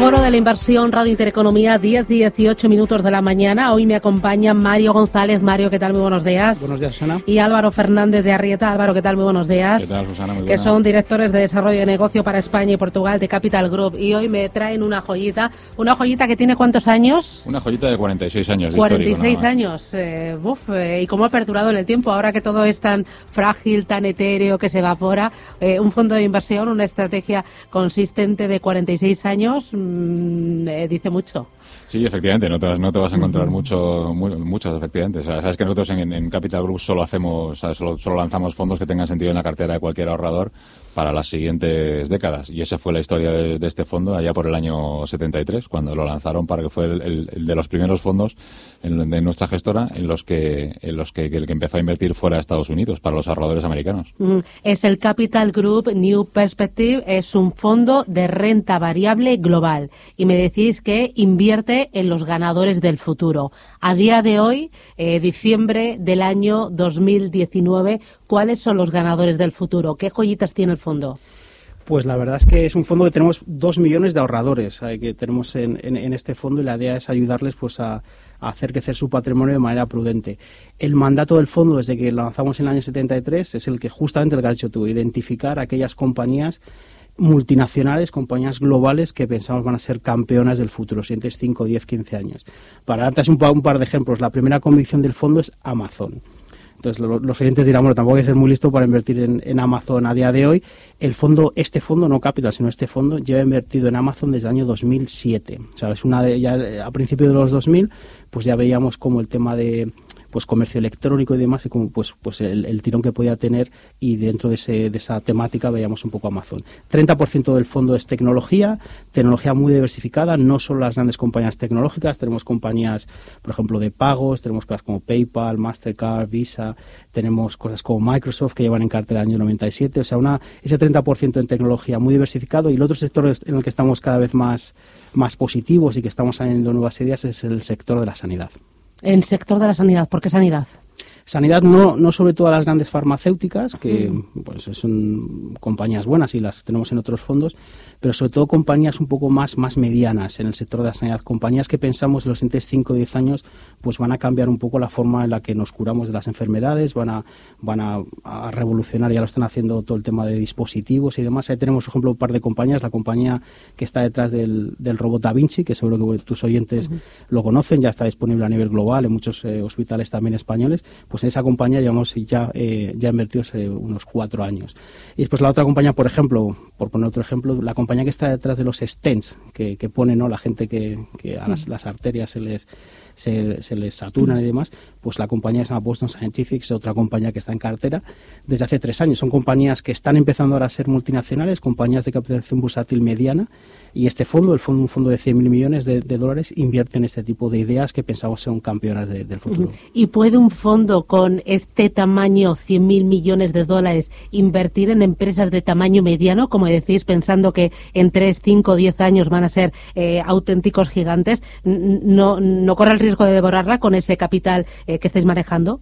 Foro de la Inversión, Radio Intereconomía, 10, 18 minutos de la mañana. Hoy me acompaña Mario González. Mario, ¿qué tal? Muy buenos días. Buenos días, Susana. Y Álvaro Fernández de Arrieta. Álvaro, ¿qué tal? Muy buenos días. ¿Qué tal, Susana? Muy que buena. son directores de desarrollo de negocio para España y Portugal de Capital Group. Y hoy me traen una joyita. Una joyita que tiene cuántos años? Una joyita de 46 años. de 46 histórico, nada más. años. Eh, uf, eh, y cómo ha perdurado en el tiempo. Ahora que todo es tan frágil, tan etéreo, que se evapora. eh, un fondo de inversión, una estrategia consistente de 46 años, mm, eh, dice mucho. Sí, efectivamente, no te, vas- no te vas a encontrar mucho, mu- muchos, efectivamente. O sea, sabes que nosotros en, en Capital Group solo hacemos, o sea, solo, solo lanzamos fondos que tengan sentido en la cartera de cualquier ahorrador para las siguientes décadas. Y esa fue la historia de, de este fondo allá por el año 73, cuando lo lanzaron para que fue el, el- de los primeros fondos en- de nuestra gestora en los que, en los que, el que empezó a invertir fuera Estados Unidos para los ahorradores americanos. Es el Capital Group New Perspective, es un fondo de renta variable global. Y me decís que invierte en los ganadores del futuro. A día de hoy, eh, diciembre del año 2019, ¿cuáles son los ganadores del futuro? ¿Qué joyitas tiene el fondo? Pues la verdad es que es un fondo que tenemos dos millones de ahorradores eh, que tenemos en, en- en este fondo y la idea es ayudarles pues a, hacer crecer su patrimonio de manera prudente. El mandato del fondo desde que lo lanzamos en el año 73 es el que justamente el que has dicho tú, identificar aquellas compañías multinacionales, compañías globales que pensamos van a ser campeonas del futuro, siguientes 5, 10, 15 años. Para darte un, pa- un par de ejemplos, la primera convicción del fondo es Amazon. Entonces lo- los oyentes dirán, bueno, tampoco hay que ser muy listo para invertir en, en Amazon a día de hoy. El fondo, este fondo, no Capital, sino este fondo, lleva invertido en Amazon desde el año 2007. O sea, es una de, ya eh, a principios de los 2000, pues ya veíamos como el tema de pues comercio electrónico y demás y como pues pues el, el tirón que podía tener y dentro de, ese, de esa temática veíamos un poco Amazon. 30% del fondo es tecnología, tecnología muy diversificada, no solo las grandes compañías tecnológicas, tenemos compañías, por ejemplo, de pagos, tenemos cosas como PayPal, Mastercard, Visa, tenemos cosas como Microsoft que llevan en cartera el año 97, o sea, una, ese 30% en tecnología muy diversificado y el otro sector en el que estamos cada vez más, más positivos y que estamos saliendo nuevas ideas es el sector de la sanidad. El sector de la sanidad. ¿Por qué sanidad? Sanidad no, no sobre todo a las grandes farmacéuticas, que pues son compañías buenas y las tenemos en otros fondos, pero sobre todo compañías un poco más, más medianas en el sector de la sanidad, compañías que pensamos en los siguientes 5 o 10 años pues van a cambiar un poco la forma en la que nos curamos de las enfermedades, van a, van a, a revolucionar, ya lo están haciendo todo el tema de dispositivos y demás. Ahí tenemos, por ejemplo, un par de compañías, la compañía que está detrás del, del robot Da Vinci, que seguro que tus oyentes lo conocen, ya está disponible a nivel global en muchos eh, hospitales también españoles, pues en esa compañía llevamos ya, eh, ya invertidos eh, unos cuatro años. Y después la otra compañía, por ejemplo, por poner otro ejemplo, la compañía que está detrás de los stents que, que pone ¿no? la gente que, que a las, las arterias se les, se, se les saturan y demás, pues la compañía se llama Boston Scientific, es otra compañía que está en cartera desde hace tres años. Son compañías que están empezando ahora a ser multinacionales, compañías de capitalización bursátil mediana, y este fondo, el fondo un fondo de 100.000 millones de, de dólares, invierte en este tipo de ideas que pensamos son campeonas de- del futuro. ¿Y puede un fondo con este tamaño, 100.000 millones de dólares, invertir en empresas de tamaño mediano, como decís, pensando que en 3, 5, 10 años van a ser eh, auténticos gigantes? ¿No, ¿No corre el riesgo de devorarla con ese capital eh, que estáis manejando?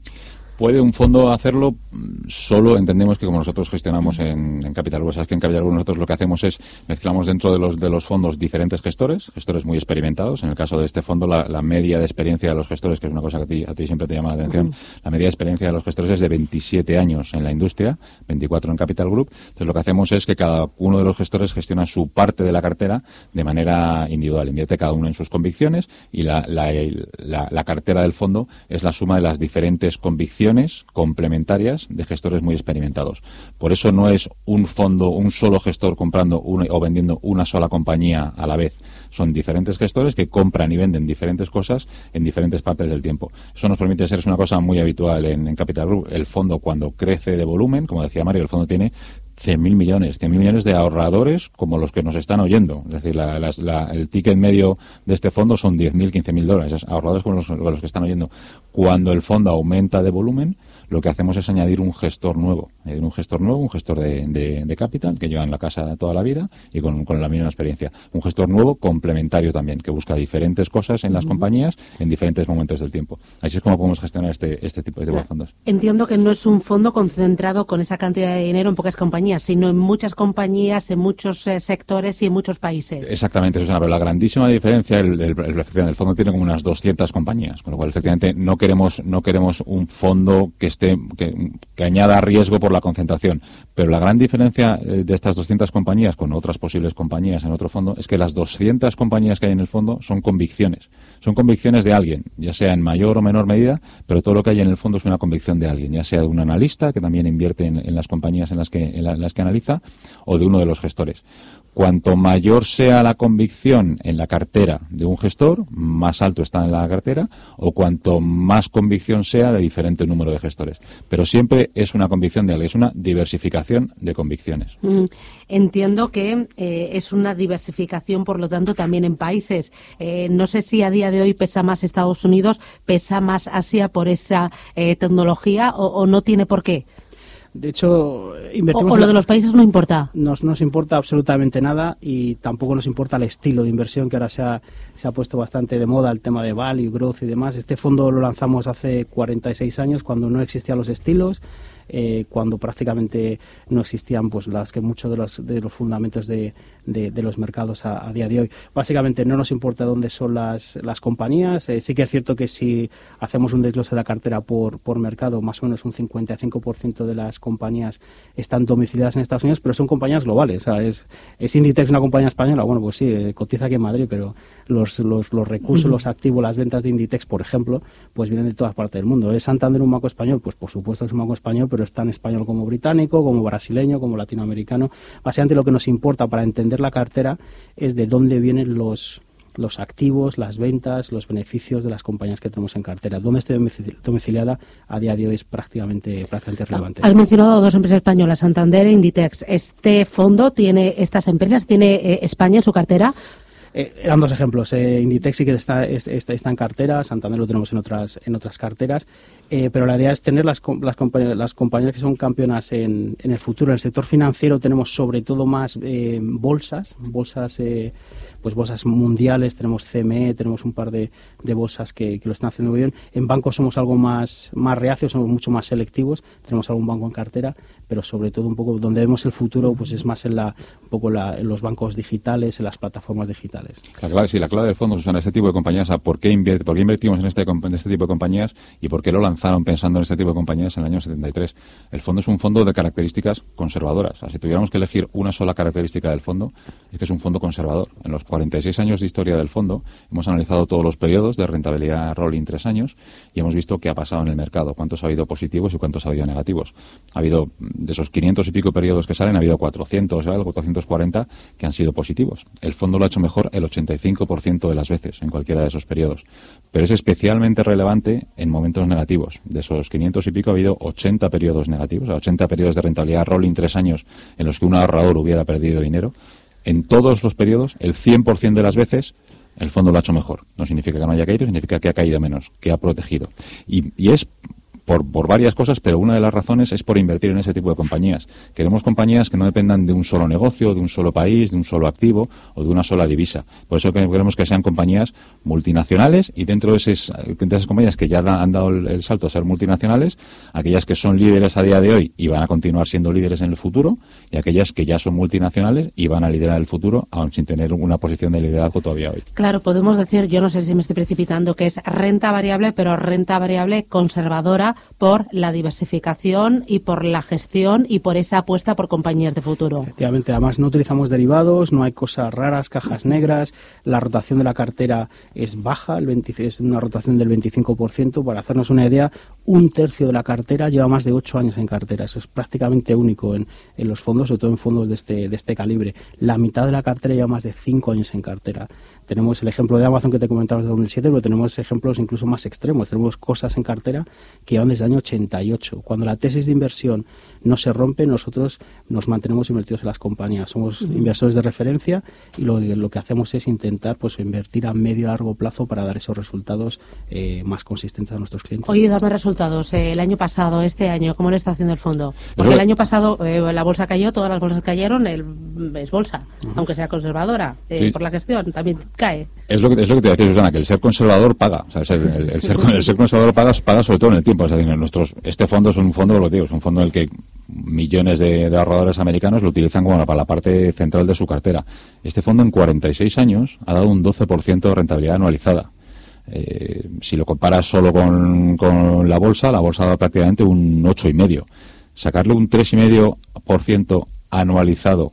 ¿Puede un fondo hacerlo? Mm, Solo entendemos que como nosotros gestionamos en, en Capital Group, sabes que en Capital Group nosotros lo que hacemos es mezclamos dentro de los, de los fondos diferentes gestores, gestores muy experimentados. En el caso de este fondo, la, la media de experiencia de los gestores, que es una cosa que a ti, a ti siempre te llama la atención, la media de experiencia de los gestores es de 27 años en la industria, 24 en Capital Group. Entonces lo que hacemos es que cada uno de los gestores gestiona su parte de la cartera de manera individual. Invierte cada uno en sus convicciones y la, la, la- la cartera del fondo es la suma de las diferentes convicciones complementarias de gestores muy experimentados. Por eso no es un fondo, un solo gestor comprando o vendiendo una sola compañía a la vez. Son diferentes gestores que compran y venden diferentes cosas en diferentes partes del tiempo. Eso nos permite ser, una cosa muy habitual en, en Capital Group. El fondo cuando crece de volumen, como decía Mario, el fondo tiene 100.000 millones, 100.000 millones de ahorradores como los que nos están oyendo. Es decir, el ticket medio de este fondo son 10.000, 15.000 dólares. ahorradores como los, que están oyendo. Cuando el fondo aumenta de volumen, lo que hacemos es añadir un gestor nuevo. Añadir un gestor nuevo, un gestor de, capital que lleva en la casa toda la vida y con, la misma experiencia. Un gestor nuevo complementario también, que busca diferentes cosas en las compañías en diferentes momentos del tiempo. Así es como podemos gestionar este, este tipo de fondos. Entiendo que no es un fondo concentrado con esa cantidad de dinero en pocas compañías, sino en muchas compañías, en muchos eh, sectores y en muchos países. Exactamente, Susana, pero la grandísima diferencia, el, el, fondo tiene como unas 200 compañías, con lo cual efectivamente no queremos, no queremos un fondo que que, añada riesgo por la concentración. Pero la gran diferencia eh, de estas 200 compañías con otras posibles compañías en otro fondo es que las 200 compañías que hay en el fondo son convicciones. Son convicciones de alguien, ya sea en mayor o menor medida, pero todo lo que hay en el fondo es una convicción de alguien, ya sea de un analista que también invierte en, las compañías en las que, en las que analiza o de uno de los gestores. Cuanto mayor sea la convicción en la cartera de un gestor, más alto está en la cartera, o cuanto más convicción sea de diferente número de gestores. Pero siempre es una convicción de alguien, es una diversificación de convicciones. Mm, entiendo que eh, es una diversificación, por lo tanto, también en países. Eh, no sé si a día de hoy pesa más Estados Unidos, pesa más Asia por esa eh, tecnología o no tiene por qué. De hecho, invertimos. O, lo de los países no importa. Nos, nos importa absolutamente nada y tampoco nos importa el estilo de inversión que ahora se ha, se ha puesto bastante de moda, el tema de value, growth y demás. Este fondo lo lanzamos hace 46 años cuando no existían los estilos eh, cuando prácticamente no existían pues las que muchos de los, de los fundamentos de, de, los mercados a, día de hoy. Básicamente no nos importa dónde son las, las compañías. Eh, sí que es cierto que si hacemos un desglose de la cartera por, por mercado, más o menos un 55% de las compañías están domiciliadas en Estados Unidos, pero son compañías globales. es, es Inditex una compañía española? Bueno, pues sí, eh, cotiza aquí en Madrid, pero los, los, los recursos, los activos, las ventas de Inditex, por ejemplo, pues vienen de todas partes del mundo. ¿Es Santander un banco español? Pues por supuesto es un banco español, pero es tan español como británico, como brasileño, como latinoamericano. Básicamente lo que nos importa para entender la cartera es de dónde vienen los, los activos, las ventas, los beneficios de las compañías que tenemos en cartera. Dónde esté domiciliada a día de hoy es prácticamente, prácticamente relevante. Has mencionado dos empresas españolas, Santander e Inditex. ¿Este fondo tiene estas empresas? ¿Tiene eh, España en su cartera? Eh, eran dos ejemplos. Eh, Inditex sí que está, en cartera, Santander lo tenemos en otras, en otras carteras, eh, pero la idea es tener las, las, las compañías que son campeonas en, en, el futuro. En el sector financiero tenemos sobre todo más bolsas, bolsas pues bolsas mundiales, tenemos CME, tenemos un par de, de bolsas que, lo están haciendo muy bien. En bancos somos algo más, más reacios, somos mucho más selectivos, tenemos algún banco en cartera, pero sobre todo un poco donde vemos el futuro pues es más en, la, un poco la, en los bancos digitales, en las plataformas digitales. La clave, sí, la clave del fondo, en este tipo de compañías, ¿por qué, por qué invertimos en este, en este tipo de compañías y por qué lo lanzaron pensando en este tipo de compañías en el año 73? El fondo es un fondo de características conservadoras. si tuviéramos que elegir una sola característica del fondo, es que es un fondo conservador. En los 46 años de historia del fondo hemos analizado todos los periodos de rentabilidad rolling tres años y hemos visto qué ha pasado en el mercado, cuántos ha habido positivos y cuántos ha habido negativos. Ha habido, de esos 500 y pico periodos que salen, ha habido 400 o algo, 440 que han sido positivos. El fondo lo ha hecho mejor el 85% de las veces en cualquiera de esos periodos. Pero es especialmente relevante en momentos negativos. De esos 500 y pico ha habido 80 periodos negativos, 80 periodos de rentabilidad rolling tres años en los que un ahorrador hubiera perdido dinero en todos los periodos, el 100% de las veces, el fondo lo ha hecho mejor. No significa que no haya caído, significa que ha caído menos, que ha protegido. Y, y es por, varias cosas, pero una de las razones es por invertir en ese tipo de compañías. Queremos compañías que no dependan de un solo negocio, de un solo país, de un solo activo o de una sola divisa. Por eso queremos que sean compañías multinacionales y dentro de esas, compañías que ya han dado el, salto a ser multinacionales, aquellas que son líderes a día de hoy y van a continuar siendo líderes en el futuro y aquellas que ya son multinacionales y van a liderar el futuro aún sin tener una posición de liderazgo todavía hoy. Claro, podemos decir, yo no sé si me estoy precipitando, que es renta variable, pero renta variable conservadora por la diversificación y por la gestión y por esa apuesta por compañías de futuro. Efectivamente, además no utilizamos derivados, no hay cosas raras, cajas negras, la rotación de la cartera es baja, el es una rotación del 25%. Para hacernos una idea, un tercio de la cartera lleva más de ocho años en cartera. Eso es prácticamente único en, los fondos, sobre todo en fondos de este, de este calibre. La mitad de la cartera lleva más de cinco años en cartera. Tenemos el ejemplo de Amazon que te comentaba de 2007, pero tenemos ejemplos incluso más extremos. Tenemos cosas en cartera que desde el año 88. Cuando la tesis de inversión no se rompe, nosotros nos mantenemos invertidos en las compañías. Somos inversores de referencia y lo, lo, que hacemos es intentar pues invertir a medio y largo plazo para dar esos resultados eh, más consistentes a nuestros clientes. Oye, dame resultados. Eh, el año pasado, este año, ¿cómo le está haciendo el fondo? Porque el año pasado eh, la bolsa cayó, todas las bolsas cayeron, el, es bolsa, aunque sea conservadora, por la gestión, también cae. Es lo que, es lo que te decía Susana, que el ser conservador paga. el, ser, el, ser, conservador paga, paga sobre todo en el tiempo. Es este fondo es un fondo, lo digo, es un fondo en el que millones de, ahorradores americanos lo utilizan como para la parte central de su cartera. Este fondo en 46 años ha dado un 12% de rentabilidad anualizada. Eh, si lo comparas solo con, con, la bolsa, la bolsa ha dado prácticamente un 8,5. Sacarle un 3,5% anualizado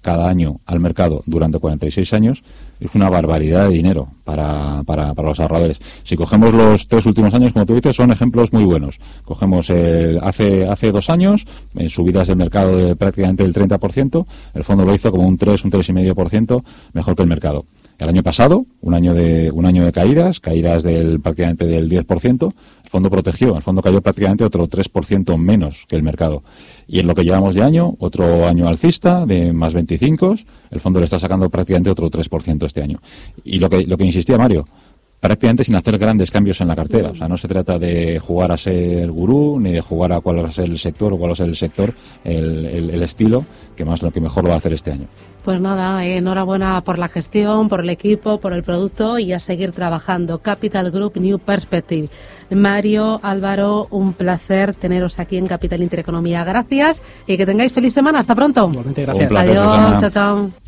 cada año al mercado durante 46 años es una barbaridad de dinero para, para, para, los ahorradores. Si cogemos los tres últimos años, como tú dices, son ejemplos muy buenos. Cogemos hace, hace dos años, en subidas del mercado de prácticamente el 30%, el fondo lo hizo como un 3, un 3,5% mejor que el mercado. El año pasado, un año de, un año de caídas, caídas del prácticamente del 10%, el fondo protegió, el fondo cayó prácticamente otro 3% menos que el mercado. Y en lo que llevamos de año, otro año alcista de más 25, el fondo le está sacando prácticamente otro 3% este año. Y lo que, lo que insistía Mario, prácticamente sin hacer grandes cambios en la cartera. O sea, no se trata de jugar a ser gurú, ni de jugar a cuál va a ser el sector o cuál va a ser el sector, el, el, estilo, que más lo que mejor lo va a hacer este año. Pues nada, enhorabuena por la gestión, por el equipo, por el producto y a seguir trabajando. Capital Group New Perspective. Mario, Álvaro, un placer teneros aquí en Capital Intereconomía. Gracias y que tengáis feliz semana. Hasta pronto. gracias. Adiós, chao, chao.